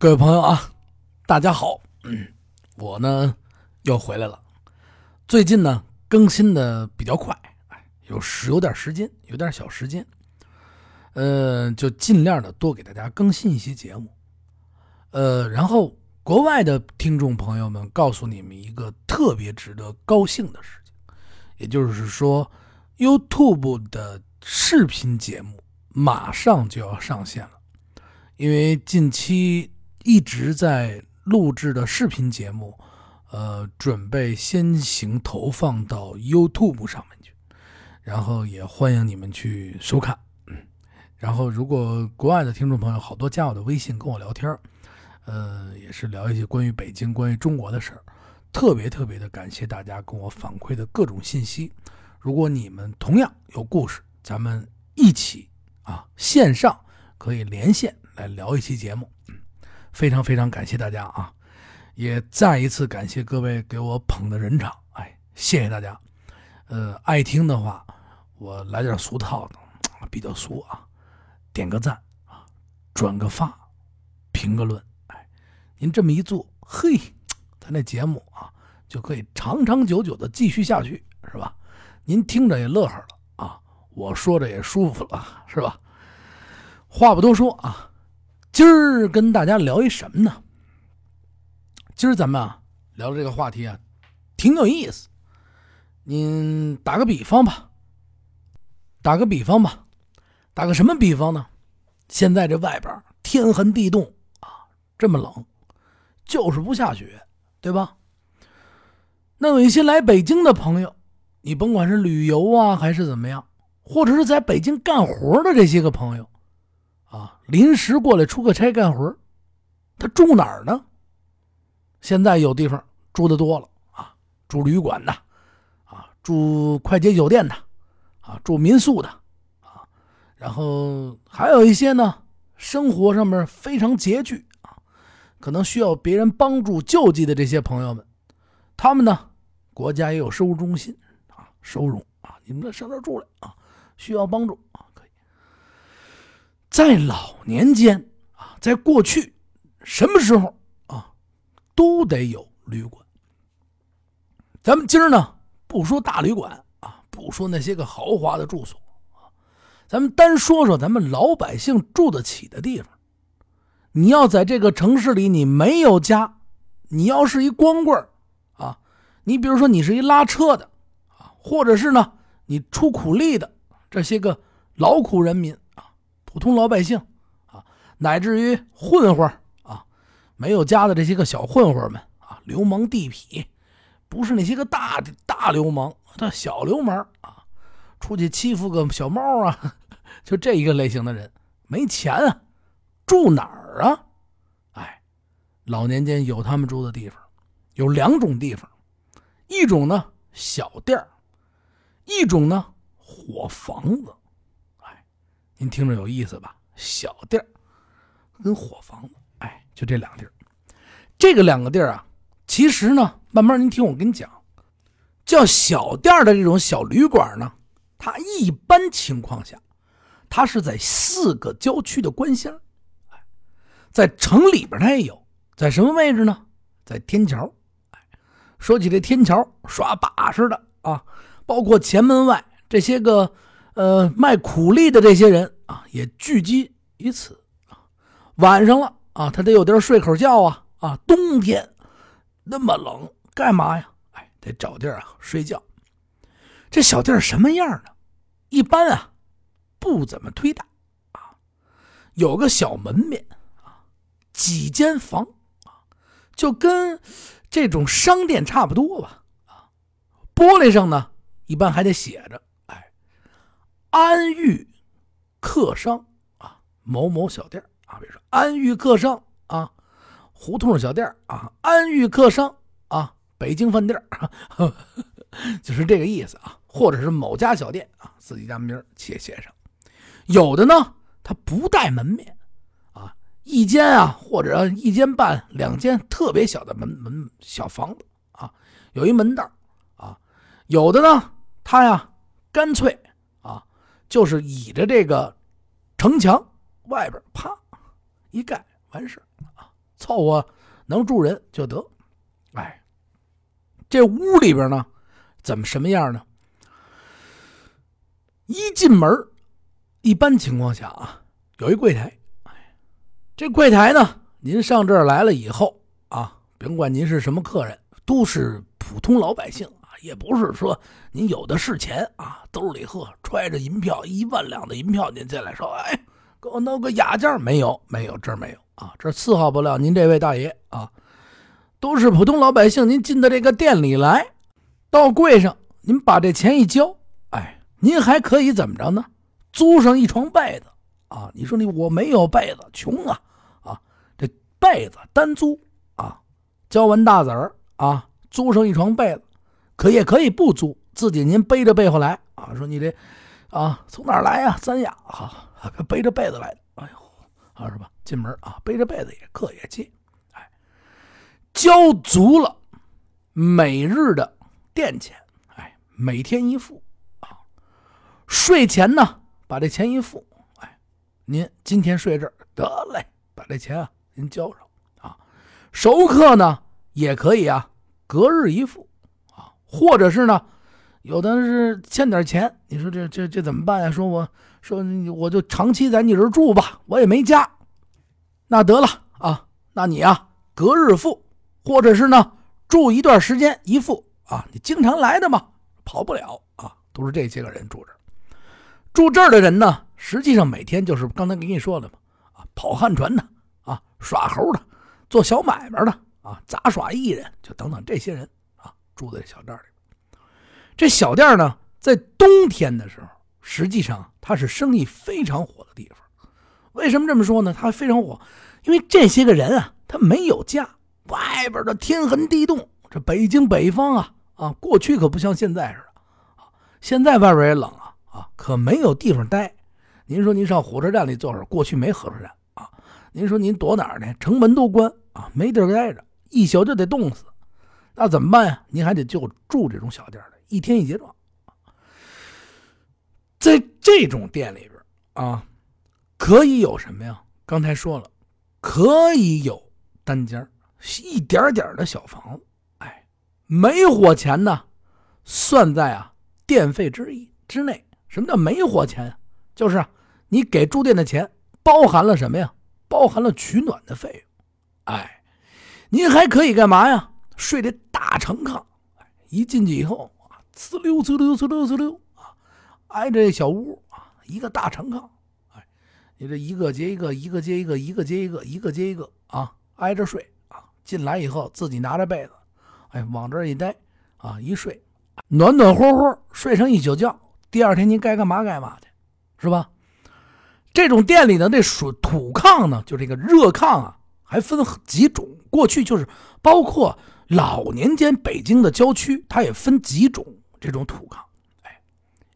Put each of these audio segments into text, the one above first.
各位朋友啊，大家好，嗯，我呢又回来了。最近呢更新的比较快，哎，有时有点时间，有点小时间，呃，就尽量的多给大家更新一些节目。呃，然后国外的听众朋友们，告诉你们一个特别值得高兴的事情，也就是说，YouTube 的视频节目马上就要上线了，因为近期。一直在录制的视频节目，呃，准备先行投放到 YouTube 上面去，然后也欢迎你们去收看。然后如果国外的听众朋友好多加我的微信跟我聊天，呃，也是聊一些关于北京、关于中国的事儿，特别特别的感谢大家跟我反馈的各种信息。如果你们同样有故事，咱们一起啊线上可以连线来聊一期节目。非常非常感谢大家啊！也再一次感谢各位给我捧的人场，哎，谢谢大家。呃，爱听的话，我来点俗套的，比较俗啊，点个赞啊，转个发，评个论，哎，您这么一做，嘿，咱这节目啊就可以长长久久的继续下去，是吧？您听着也乐呵了啊，我说着也舒服了，是吧？话不多说啊。今儿跟大家聊一什么呢？今儿咱们啊聊这个话题啊，挺有意思。您打个比方吧，打个比方吧，打个什么比方呢？现在这外边天寒地冻啊，这么冷，就是不下雪，对吧？那有一些来北京的朋友，你甭管是旅游啊，还是怎么样，或者是在北京干活的这些个朋友。临时过来出个差干活，他住哪儿呢？现在有地方住的多了啊，住旅馆的，啊，住快捷酒店的，啊，住民宿的，啊，然后还有一些呢，生活上面非常拮据啊，可能需要别人帮助救济的这些朋友们，他们呢，国家也有收容中心啊，收容啊，你们上这住来啊，需要帮助啊。在老年间啊，在过去，什么时候啊，都得有旅馆。咱们今儿呢，不说大旅馆啊，不说那些个豪华的住所啊，咱们单说说咱们老百姓住得起的地方。你要在这个城市里，你没有家，你要是一光棍啊，你比如说你是一拉车的啊，或者是呢，你出苦力的这些个劳苦人民。普通老百姓啊，乃至于混混啊，没有家的这些个小混混们啊，流氓地痞，不是那些个大大流氓，他小流氓啊，出去欺负个小猫啊，就这一个类型的人，没钱啊，住哪儿啊？哎，老年间有他们住的地方，有两种地方，一种呢小店一种呢火房子。您听着有意思吧？小店儿跟火房子，哎，就这两地儿。这个两个地儿啊，其实呢，慢慢您听我跟你讲，叫小店儿的这种小旅馆呢，它一般情况下，它是在四个郊区的官乡，哎，在城里边它也有，在什么位置呢？在天桥。哎，说起这天桥，耍把式的啊，包括前门外这些个。呃，卖苦力的这些人啊，也聚集于此啊。晚上了啊，他得有地儿睡口觉啊啊。冬天那么冷，干嘛呀？哎，得找地儿啊睡觉。这小地儿什么样呢？一般啊，不怎么忒大啊，有个小门面啊，几间房啊，就跟这种商店差不多吧啊。玻璃上呢，一般还得写着。安裕客商啊，某某小店啊，比如说安裕客商啊，胡同小店啊，安裕客商啊，北京饭店 就是这个意思啊，或者是某家小店啊，自己家名写写上。有的呢，他不带门面啊，一间啊，或者一间半、两间特别小的门门小房子啊，有一门道啊。有的呢，他呀，干脆。就是倚着这个城墙外边，啪一盖完事啊，凑合能住人就得。哎，这屋里边呢，怎么什么样呢？一进门，一般情况下啊，有一柜台。这柜台呢，您上这儿来了以后啊，甭管您是什么客人，都是普通老百姓，也不是说您有的是钱啊，兜里呵揣着银票一万两的银票，您进来说，哎，给我弄个雅件没有？没有，这儿没有啊，这伺候不了您这位大爷啊，都是普通老百姓。您进到这个店里来，到柜上，您把这钱一交，哎。您还可以怎么着呢？租上一床被子啊！你说你我没有被子，穷啊啊！这被子单租啊，交完大子儿啊，租上一床被子，可也可以不租，自己您背着被子来啊。说你这啊，从哪儿来呀？三亚啊，背着被子来的。哎呦，啊是吧？进门啊，背着被子也客也进。哎，交足了每日的店钱，哎，每天一付啊。睡前呢，把这钱一付，哎，您今天睡这儿得嘞，把这钱啊您交上啊。熟客呢也可以啊，隔日一付，或者是呢，有的是欠点钱，你说这这这怎么办呀？说我说我就长期在你这儿住吧，我也没家，那得了啊，那你啊隔日付，或者是呢住一段时间一付啊，你经常来的嘛，跑不了啊，都是这些个人住这。住这儿的人呢，实际上每天就是刚才给你说了嘛，啊，跑旱船的，啊，耍猴的，做小买卖的，啊，杂耍艺人，就等等这些人，住在小店里。这小店呢，在冬天的时候，实际上它是生意非常火的地方。为什么这么说呢？它非常火，因为这些个人啊，他没有家，外边的天寒地冻，这北京北方啊，啊，过去可不像现在似的，现在外边也冷啊。啊，可没有地方待。您说您上火车站里坐会儿，过去没火车站啊。您说您躲哪儿呢？城门都关啊，没地儿待着，一宿就得冻死。那怎么办呀？您还得就住这种小店的，一天一结账。在这种店里边啊，可以有什么呀？刚才说了，可以有单间一点点的小房子。哎，煤火钱呢，算在啊电费之一之内。什么叫没火钱？就是你给住店的钱包含了什么呀？包含了取暖的费用。哎，您还可以干嘛呀？睡这大长炕。一进去以后啊，呲溜呲溜呲溜呲溜啊，挨着小屋啊，一个大长炕。哎，你这一个接一个，一个接一个，一个接一个，一个接一个啊，挨着睡啊。进来以后自己拿着被子，哎，往这一待啊，一睡，暖暖和和睡上一宿觉。第二天您该干嘛干嘛去，是吧？这种店里的这水土炕呢，就这个热炕啊，还分几种。过去就是包括老年间北京的郊区，它也分几种这种土炕。哎，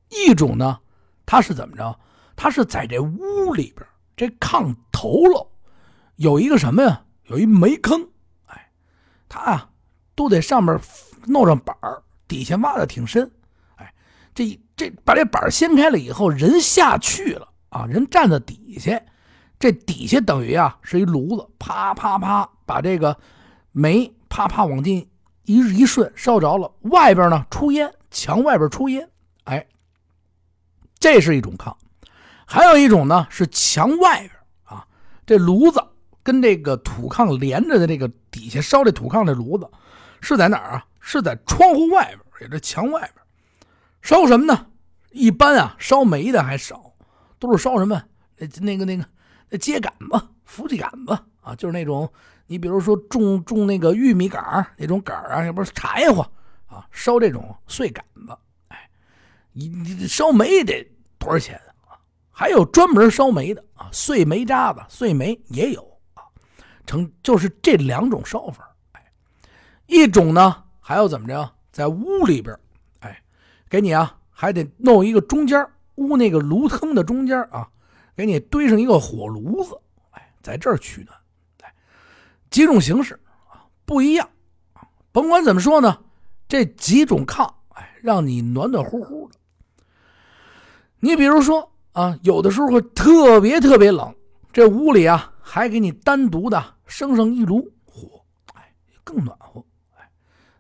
一种呢，它是怎么着？它是在这屋里边，这炕头喽，有一个什么呀？有一煤坑。哎，它啊，都得上面弄上板底下挖的挺深。哎，这。这把这板掀开了以后，人下去了啊！人站在底下，这底下等于啊是一炉子，啪啪啪把这个煤啪啪往进一一顺烧着了。外边呢出烟，墙外边出烟，哎，这是一种炕。还有一种呢是墙外边啊，这炉子跟这个土炕连着的这个底下烧这土炕这炉子是在哪儿啊？是在窗户外边，也是墙外边。烧什么呢？一般啊，烧煤的还少，都是烧什么？那那个那个秸秆子、扶起杆子啊，就是那种你比如说种种那个玉米杆那种杆啊，要不是柴火啊，烧这种碎杆子。哎，你你烧煤得多少钱啊？还有专门烧煤的啊，碎煤渣子、碎煤也有啊。成就是这两种烧法。哎，一种呢，还要怎么着？在屋里边。哎给你啊，还得弄一个中间屋那个炉坑的中间啊，给你堆上一个火炉子，哎，在这儿取暖，哎，几种形式啊不一样啊，甭管怎么说呢，这几种炕，哎，让你暖暖乎乎的。你比如说啊，有的时候会特别特别冷，这屋里啊还给你单独的生上一炉火，哎，更暖和。哎，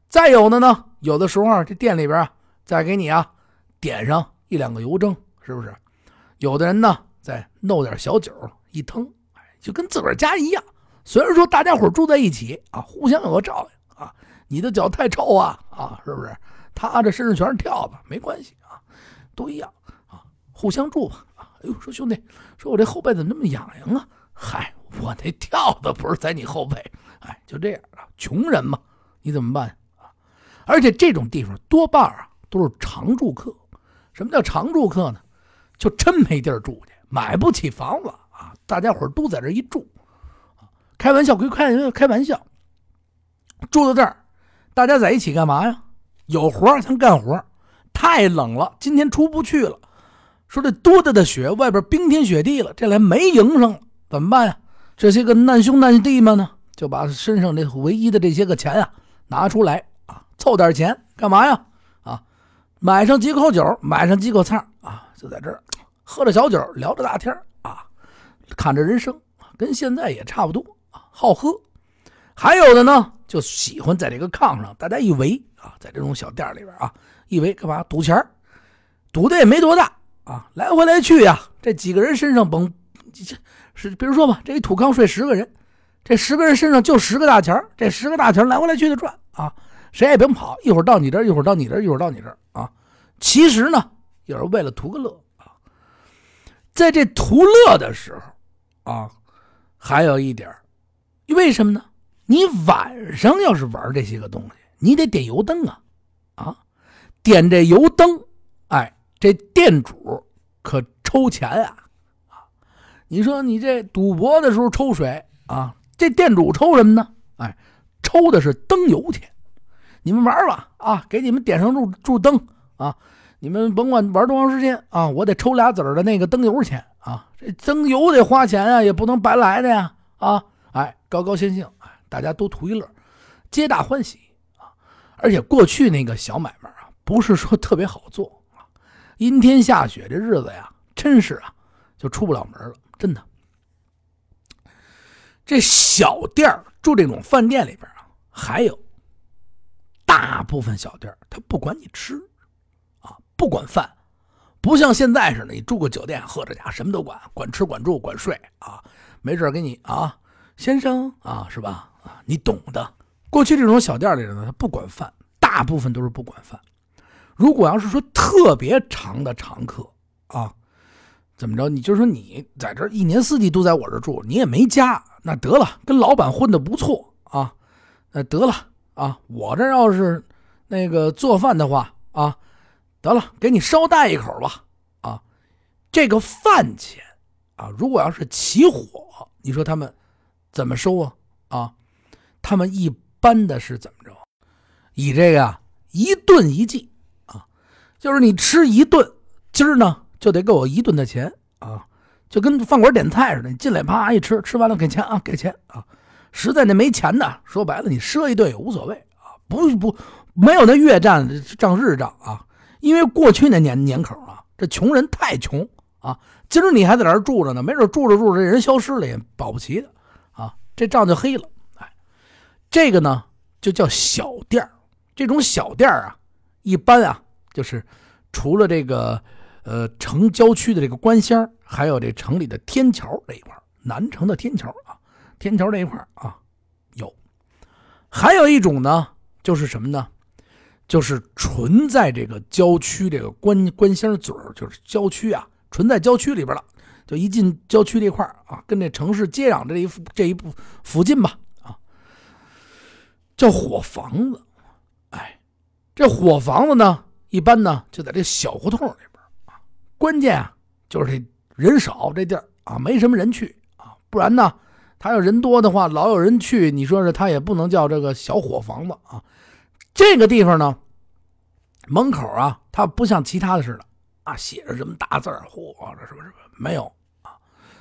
再有的呢，有的时候啊，这店里边啊，再给你啊点上一两个油蒸，是不是？有的人呢，再弄点小酒一腾，就跟自个儿家一样。虽然说大家伙住在一起啊，互相有个照应啊，你的脚太臭啊啊，是不是？他这身上全是跳蚤，没关系啊，都一样啊，互相住吧。哎呦，说兄弟，说我这后背怎么那么痒痒啊？嗨，我那跳蚤不是在你后背，哎，就这样啊，穷人嘛，你怎么办啊？而且这种地方多半啊都是常住客。什么叫常住客呢？就真没地儿住去，买不起房子啊，大家伙都在这一住。开玩笑归开开玩笑，住到这儿，大家在一起干嘛呀？有活咱干活。太冷了，今天出不去了。说这多大的雪，外边冰天雪地了，这来没营生，怎么办呀？这些个难兄难弟们呢，就把身上这唯一的这些个钱啊拿出来啊，凑点钱干嘛呀？啊，买上几口酒，买上几口菜啊，就在这儿喝着小酒，聊着大天啊，看着人生，跟现在也差不多啊，好喝。还有的呢，就喜欢在这个炕上，大家一围啊，在这种小店里边啊，一围干嘛？赌钱赌的也没多大。啊，来回来去呀，这几个人身上甭，这是比如说吧，这一土炕睡十个人，这十个人身上就十个大钱这十个大钱来回来去的转啊，谁也别跑，一会儿到你这儿，一会儿到你这儿，一会儿到你这儿啊。其实呢，也是为了图个乐。在这图乐的时候啊，还有一点为什么呢？你晚上要是玩这些个东西，你得点油灯啊，啊，点这油灯，哎。这店主可抽钱啊！啊，你说你这赌博的时候抽水啊，这店主抽什么呢？哎，抽的是灯油钱。你们玩吧啊，给你们点上柱柱灯啊，你们甭管玩多长时间啊，我得抽俩子儿的那个灯油钱啊。这灯油得花钱啊，也不能白来的呀啊！哎，高高兴兴，大家都图一乐，皆大欢喜啊！而且过去那个小买卖啊，不是说特别好做啊。阴天下雪，这日子呀，真是啊，就出不了门了。真的，这小店住这种饭店里边啊，还有大部分小店他不管你吃，不管饭，不像现在似的，你住个酒店，喝着家什么都管，管吃管住管睡啊，没事给你啊，先生啊，是吧？啊，你懂的。过去这种小店里呢，他不管饭，大部分都是不管饭。如果要是说特别长的常客啊，怎么着？你就说你在这一年四季都在我这住，你也没家，那得了，跟老板混的不错啊，那得了啊，我这要是那个做饭的话啊，得了，给你捎带一口吧啊，这个饭钱啊，如果要是起火，你说他们怎么收啊？啊，他们一般的是怎么着？以这个一顿一计啊。就是你吃一顿，今儿呢就得给我一顿的钱啊，就跟饭馆点菜似的，你进来啪一吃，吃完了给钱啊，给钱啊。实在那没钱的，说白了你赊一顿也无所谓啊，不不没有那月账账日账啊，因为过去那年年口啊，这穷人太穷啊，今儿你还在这住着呢，没准住着住着这人消失了也保不齐的啊，这账就黑了。哎，这个呢就叫小店这种小店啊，一般啊。就是除了这个，呃，城郊区的这个官仙还有这城里的天桥这一块南城的天桥啊，天桥这一块啊，有。还有一种呢，就是什么呢？就是纯在这个郊区这个官官仙嘴儿就是郊区啊，纯在郊区里边了。就一进郊区这块啊，跟这城市接壤这一这一部附近吧，啊，叫火房子。哎，这火房子呢？一般呢，就在这小胡同里边啊。关键啊，就是这人少，这地儿啊没什么人去啊。不然呢，他要人多的话，老有人去，你说是他也不能叫这个小火房子啊。这个地方呢，门口啊，它不像其他的似的啊，写着什么大字儿，嚯，这什么什么没有啊，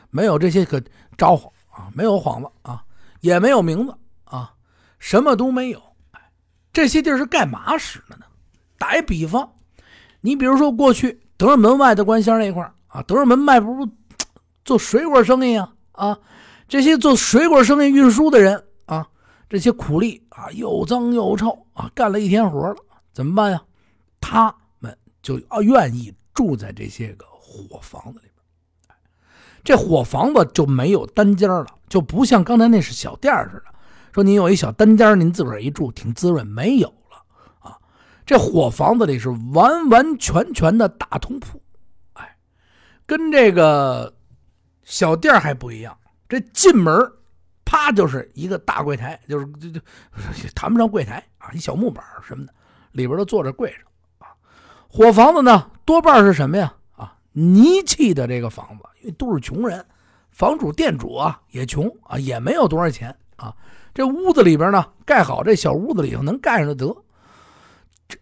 没有这些个招呼啊，没有幌子啊，也没有名字啊，什么都没有。这些地儿是干嘛使的呢？打一比方，你比如说过去德胜门外的官仙那块啊，德胜门卖不是做水果生意啊啊，这些做水果生意运输的人啊，这些苦力啊，又脏又臭啊，干了一天活了，怎么办呀？他们就啊愿意住在这些个火房子里边。这火房子就没有单间了，就不像刚才那是小店似的。说您有一小单间，您自个儿一住挺滋润，没有了啊。这火房子里是完完全全的大通铺，哎，跟这个小店还不一样。这进门，啪就是一个大柜台，就是就就 谈不上柜台啊，一小木板什么的，里边都坐着柜上啊。火房子呢，多半是什么呀？啊，泥砌的这个房子。因为都是穷人，房主店主啊也穷啊，也没有多少钱啊。这屋子里边呢，盖好这小屋子里头能盖上就得。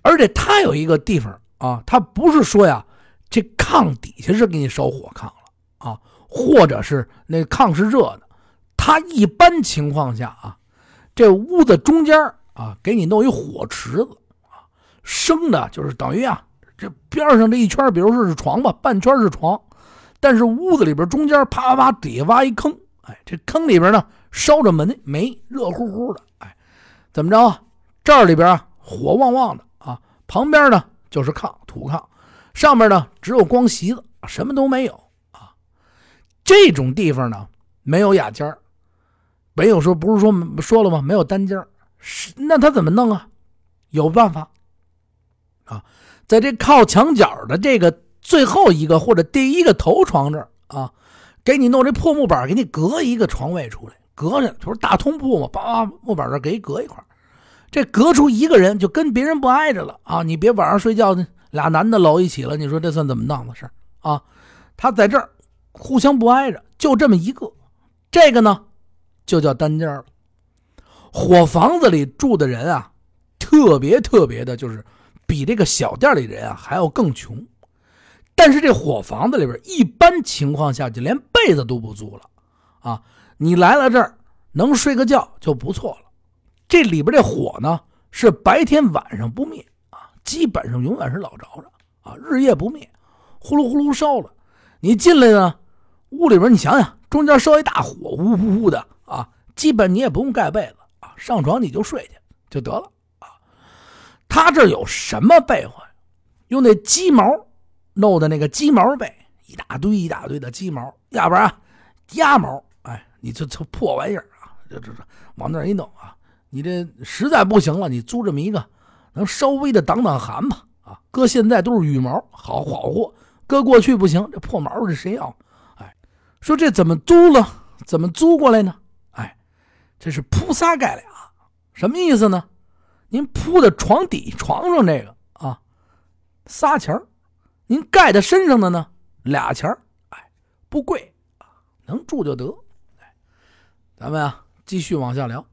而且他有一个地方啊，他不是说呀，这炕底下是给你烧火炕了啊，或者是那炕是热的。他一般情况下啊，这屋子中间啊，给你弄一火池子啊，生的就是等于啊，这边上这一圈，比如说是床吧，半圈是床。但是屋子里边中间啪啪啪底下挖一坑，哎，这坑里边呢烧着煤，煤热乎乎的，哎，怎么着啊？这里边啊火旺旺的啊，旁边呢就是炕土炕，上面呢只有光席子，什么都没有啊。这种地方呢没有雅间没有说不是说说了吗？没有单间是那他怎么弄啊？有办法啊，在这靠墙角的这个。最后一个或者第一个头床这儿啊，给你弄这破木板，给你隔一个床位出来，隔着就是大通铺嘛，叭木板这给隔一块这隔出一个人就跟别人不挨着了啊！你别晚上睡觉俩男的搂一起了，你说这算怎么弄的事啊？他在这儿互相不挨着，就这么一个，这个呢就叫单间了。火房子里住的人啊，特别特别的，就是比这个小店里人啊还要更穷。但是这火房子里边，一般情况下就连被子都不租了，啊，你来了这儿能睡个觉就不错了。这里边这火呢是白天晚上不灭啊，基本上永远是老着着啊，日夜不灭，呼噜呼噜烧了。你进来呢，屋里边你想想，中间烧一大火，呜呜呜的，基本你也不用盖被子啊，上床你就睡去就得了啊。他这有什么被子？用那鸡毛。弄的那个鸡毛被，一大堆一大堆的鸡毛，要不然鸭毛，哎，你这这破玩意儿啊，这这这往那一弄啊，你这实在不行了，你租这么一个，能稍微的挡挡寒吧？啊，搁现在都是羽毛，好好货，搁过去不行，这破毛这谁要？哎，说这怎么租了？怎么租过来呢？这是铺仨盖俩，什么意思呢？您铺的床底床上这个啊，仨钱儿。您盖在身上的呢，俩钱哎，不贵，能住就得。哎，咱们啊，继续往下聊。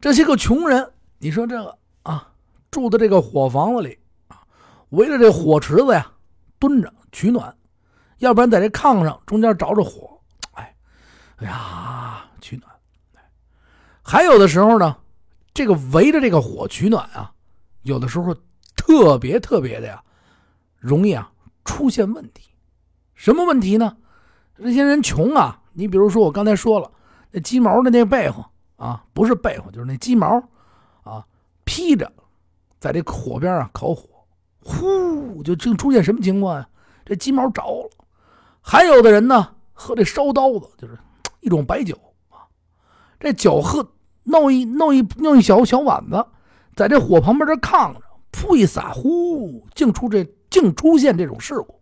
这些个穷人，你说这个啊，住的这个火房子里啊，围着这火池子呀，蹲着取暖，要不然在这炕上中间着着火，哎，哎呀，取暖。还有的时候呢，这个围着这个火取暖啊，有的时候特别特别的呀，容易啊。出现问题，什么问题呢？这些人穷啊！你比如说，我刚才说了，那鸡毛的那被子啊，不是被子，就是那鸡毛啊，披着，在这火边啊烤火，呼，就就出现什么情况呀？这鸡毛着了。还有的人呢，喝这烧刀子，就是一种白酒啊，这酒喝弄一弄一弄一小小碗子，在这火旁边这炕上，噗一撒，呼，净出这。净出现这种事故，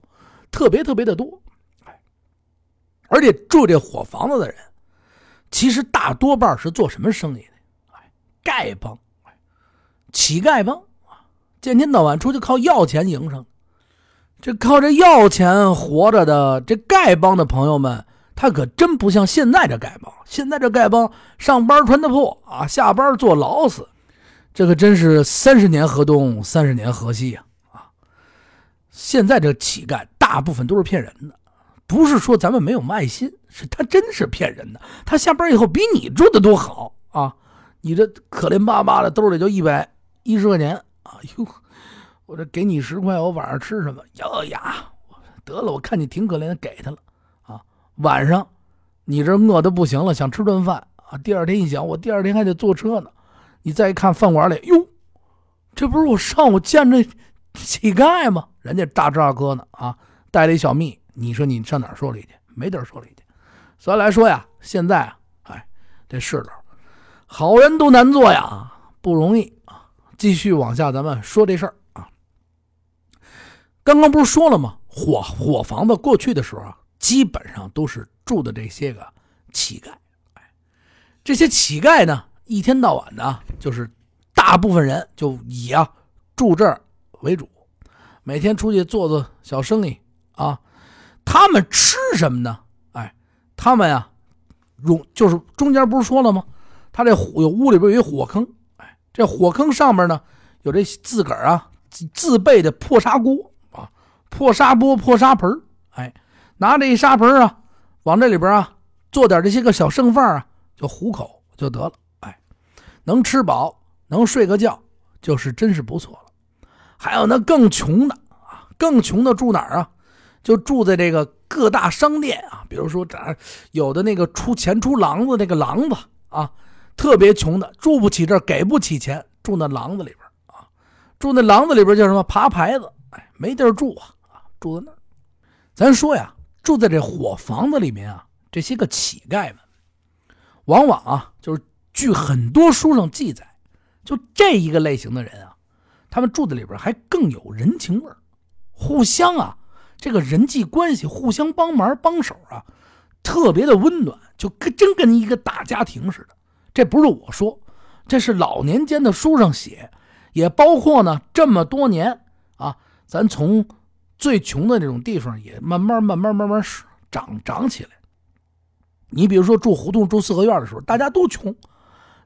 特别特别的多，而且住这火房子的人，其实大多半是做什么生意的？丐帮，乞丐帮啊，天天到晚出去靠要钱营生，这靠这要钱活着的这丐帮的朋友们，他可真不像现在这丐帮，现在这丐帮上班穿的破啊，下班坐牢死，这可真是三十年河东，三十年河西呀。啊现在这乞丐大部分都是骗人的，不是说咱们没有爱心，是他真是骗人的。他下班以后比你住的多好啊！你这可怜巴巴的兜里就一百一十块钱，哎呦，我这给你十块，我晚上吃什么？呀呀，得了，我看你挺可怜的，给他了。晚上你这饿的不行了，想吃顿饭啊。第二天一想，我第二天还得坐车呢。你再一看饭馆里，哟，这不是我上午见着乞丐吗？人家大吃二喝呢啊，带了一小蜜。你说你上哪儿说理去？没地儿说理去。所以来说呀，现在啊，哎，这世道，好人都难做呀，不容易啊。继续往下，咱们说这事儿啊。刚刚不是说了吗？火火房子过去的时候啊，基本上都是住的这些个乞丐。哎，这些乞丐呢？一天到晚的，就是大部分人就以啊住这儿为主，每天出去做做小生意啊。他们吃什么呢？哎，他们呀，用就是中间不是说了吗？他这有屋里边有一火坑，哎，这火坑上面呢有这自个儿啊自备的破砂锅啊，破砂锅、破砂盆哎，拿着一砂盆啊，往这里边啊做点这些个小剩饭啊，就糊口就得了。哎能吃饱，能睡个觉，就是真是不错了。还有那更穷的啊，更穷的住哪儿啊？就住在这个各大商店啊，比如说这有的那个出钱出廊子那个廊子啊，特别穷的住不起这儿，给不起钱，住那廊子里边啊，住那廊子里边叫什么？爬牌子，哎，没地儿住啊，啊，住在那儿。咱说呀，住在这火房子里面啊，这些个乞丐们，往往啊，就是。据很多书上记载，就这一个类型的人啊，他们住在里边还更有人情味互相啊，这个人际关系互相帮忙帮手啊，特别的温暖，就跟真跟一个大家庭似的。这不是我说，这是老年间的书上写，也包括呢这么多年啊，咱从最穷的那种地方也慢慢慢慢慢慢长长起来。你比如说住胡同住四合院的时候，大家都穷。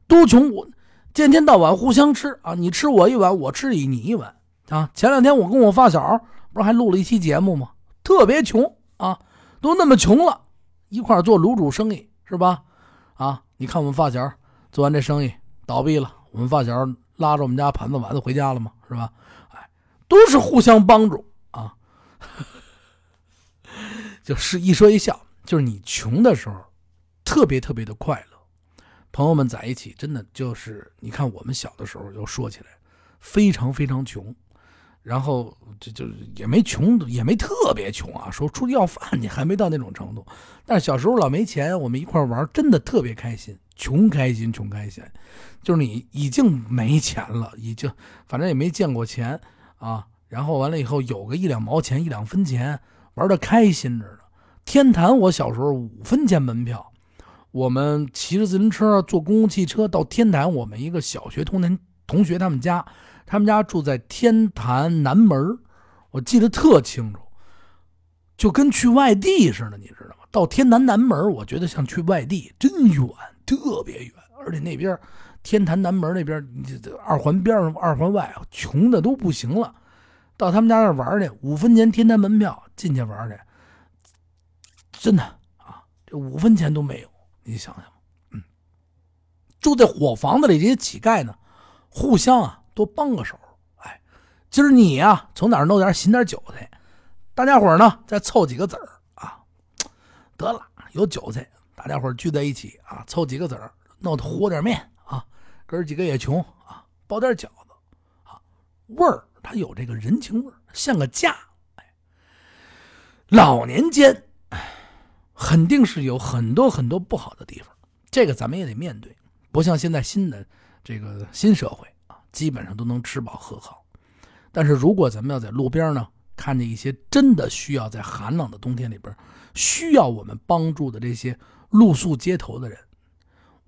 都穷，我天天到晚互相吃啊！你吃我一碗，我吃你一碗啊！前两天我跟我发小不是还录了一期节目吗？特别穷啊，都那么穷了，一块做卤煮生意是吧？啊，你看我们发小做完这生意倒闭了，我们发小拉着我们家盘子碗子回家了嘛，是吧？哎，都是互相帮助，就是一说一笑，就是你穷的时候，特别特别的快乐。朋友们在一起，真的就是你看，我们小的时候又说起来，非常非常穷，然后就就也没穷，也没特别穷啊，说出去要饭你还没到那种程度。但是小时候老没钱，我们一块玩，真的特别开心，穷开心，穷开心，就是你已经没钱了，已经反正也没见过钱啊。然后完了以后有个一两毛钱、一两分钱，玩的开心着呢。天坛，我小时候五分钱门票。我们骑着自行车，坐公共汽车到天坛。我们一个小学同年同学他们家，他们家住在天坛南门，我记得特清楚，就跟去外地似的，你知道吗？到天坛南门，我觉得像去外地，真远，特别远。而且那边天坛南门那边，二环边上、二环外，穷的都不行了。到他们家那玩去，五分钱天坛门票进去玩去，真的啊，这五分钱都没有。你想想，嗯，住在火房子里这些乞丐呢，互相啊都帮个手。哎，今儿你呀从哪儿弄点寻点韭菜，大家伙呢再凑几个子儿啊，得了有韭菜，大家伙聚在一起啊，凑几个子儿，弄和点面啊，哥几个也穷啊，包点饺子啊，味儿它有这个人情味，像个家。哎，老年间。肯定是有很多很多不好的地方，这个咱们也得面对。不像现在新的这个新社会啊，基本上都能吃饱喝好。但是如果咱们要在路边呢，看见一些真的需要在寒冷的冬天里边需要我们帮助的这些露宿街头的人，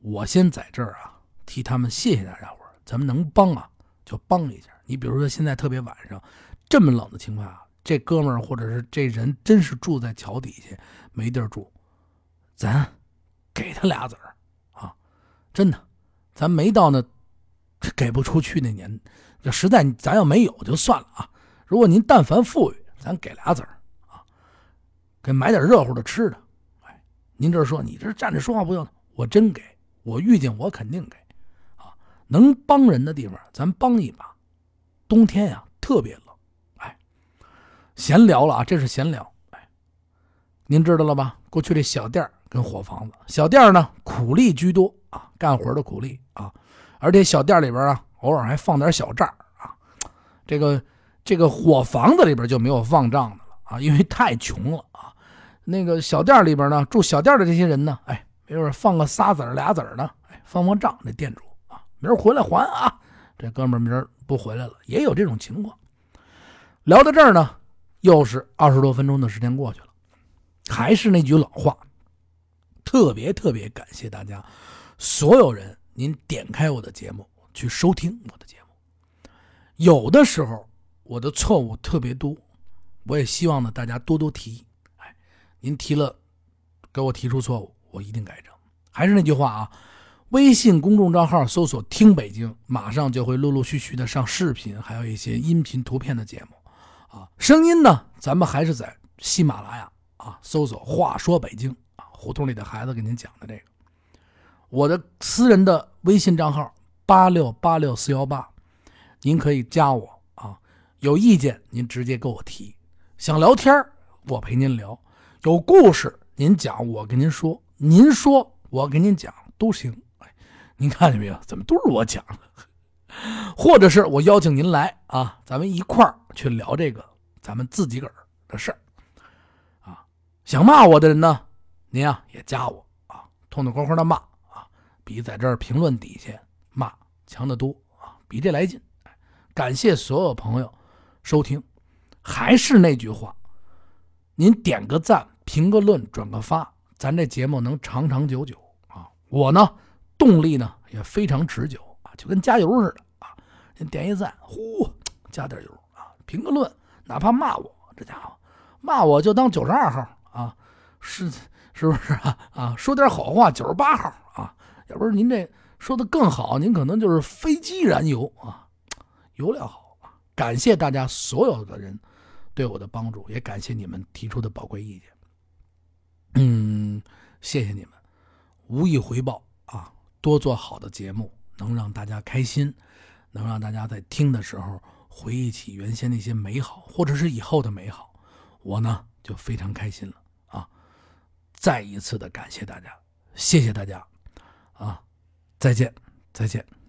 我先在这儿啊，替他们谢谢大家伙咱们能帮啊，就帮一下。你比如说现在特别晚上这么冷的情况下。这哥们儿或者是这人真是住在桥底下，没地儿住，咱给他俩子儿啊！真的，咱没到那给不出去那年，就实在咱要没有就算了啊。如果您但凡富裕，咱给俩子儿啊，给买点热乎的吃的。哎，您这说你这站着说话不腰疼，我真给我遇见我肯定给！能帮人的地方咱帮一把。冬天呀特别冷。哎闲聊了啊，这是闲聊。哎，您知道了吧？过去这小店跟火房子。小店呢苦力居多啊，干活的苦力啊，而且小店里边啊偶尔还放点小账啊。这个这个火房子里边就没有放账的了啊，因为太穷了啊。那个小店里边呢，住小店的这些人呢，哎，没准放个仨子俩子呢，哎，放放账，那店主，明儿回来还啊。这哥们儿明儿不回来了，也有这种情况。聊到这儿呢，又是二十多分钟的时间过去了，还是那句老话，特别特别感谢大家，所有人，您点开我的节目去收听我的节目。有的时候我的错误特别多，我也希望呢大家多多提。哎，您提了，给我提出错误，我一定改正。还是那句话啊。微信公众账号搜索“听北京”，马上就会陆陆续续的上视频，还有一些音频、图片的节目，啊，声音呢，咱们还是在喜马拉雅啊，搜索“话说北京”啊，胡同里的孩子给您讲的这个，我的私人的微信账号八六八六四幺八，您可以加我啊，有意见您直接给我提，想聊天我陪您聊，有故事您讲我跟您说，您说我给您讲都行。您看见没有？怎么都是我讲的？或者是我邀请您来啊，咱们一块儿去聊这个咱们自己个儿的事儿啊。想骂我的人呢，您啊也加我啊，痛痛快快的骂啊，比在这儿评论底下骂强得多啊，比这来劲。感谢所有朋友收听，还是那句话，您点个赞、评个论、转个发，咱这节目能长长久久啊。我呢。动力呢也非常持久啊，就跟加油似的啊！您点一赞，呼，加点油啊！评个论，哪怕骂我，这家伙骂我就当九十二号啊，是是不是啊？啊，说点好话，九十八号啊！要不是您这说的更好，您可能就是飞机燃油啊，油料好！感谢大家所有的人对我的帮助，也感谢你们提出的宝贵意见。嗯，谢谢你们，无以回报啊。多做好的节目，能让大家开心，能让大家在听的时候回忆起原先那些美好，或者是以后的美好，我呢就非常开心了啊！再一次的感谢大家，谢谢大家，啊，再见，再见。